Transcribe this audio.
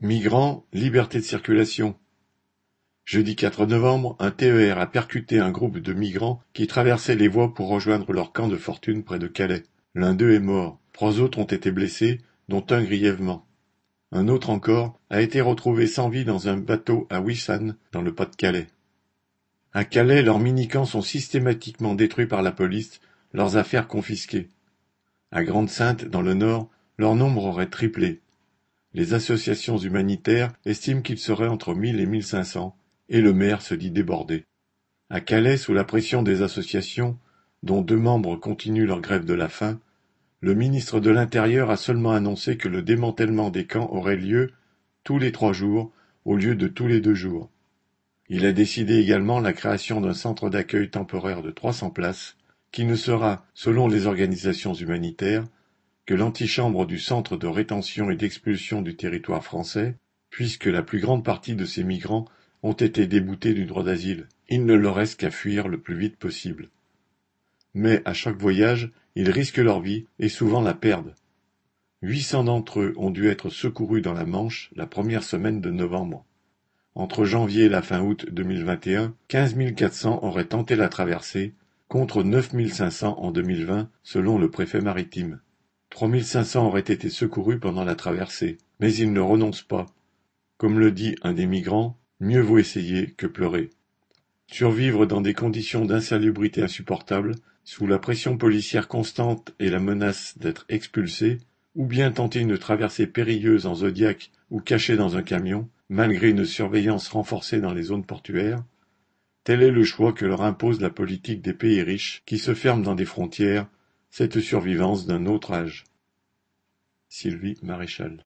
Migrants, liberté de circulation. Jeudi 4 novembre, un TER a percuté un groupe de migrants qui traversaient les voies pour rejoindre leur camp de fortune près de Calais. L'un d'eux est mort, trois autres ont été blessés, dont un grièvement. Un autre encore a été retrouvé sans vie dans un bateau à Wissan, dans le Pas-de-Calais. À Calais, leurs mini-camps sont systématiquement détruits par la police, leurs affaires confisquées. À Grande-Sainte, dans le Nord, leur nombre aurait triplé. Les associations humanitaires estiment qu'il serait entre 1000 et 1500, et le maire se dit débordé. À Calais, sous la pression des associations, dont deux membres continuent leur grève de la faim, le ministre de l'Intérieur a seulement annoncé que le démantèlement des camps aurait lieu tous les trois jours au lieu de tous les deux jours. Il a décidé également la création d'un centre d'accueil temporaire de 300 places, qui ne sera, selon les organisations humanitaires, que l'antichambre du centre de rétention et d'expulsion du territoire français, puisque la plus grande partie de ces migrants ont été déboutés du droit d'asile. Il ne leur reste qu'à fuir le plus vite possible. Mais à chaque voyage, ils risquent leur vie et souvent la perdent. Huit cents d'entre eux ont dû être secourus dans la Manche la première semaine de novembre. Entre janvier et la fin août 2021, 15 400 auraient tenté la traversée, contre 9 500 en 2020 selon le préfet maritime. Trois mille cinq cents auraient été secourus pendant la traversée, mais ils ne renoncent pas. Comme le dit un des migrants, mieux vaut essayer que pleurer. Survivre dans des conditions d'insalubrité insupportables, sous la pression policière constante et la menace d'être expulsé, ou bien tenter une traversée périlleuse en zodiac ou caché dans un camion, malgré une surveillance renforcée dans les zones portuaires, tel est le choix que leur impose la politique des pays riches qui se ferment dans des frontières cette survivance d'un autre âge. Sylvie Maréchal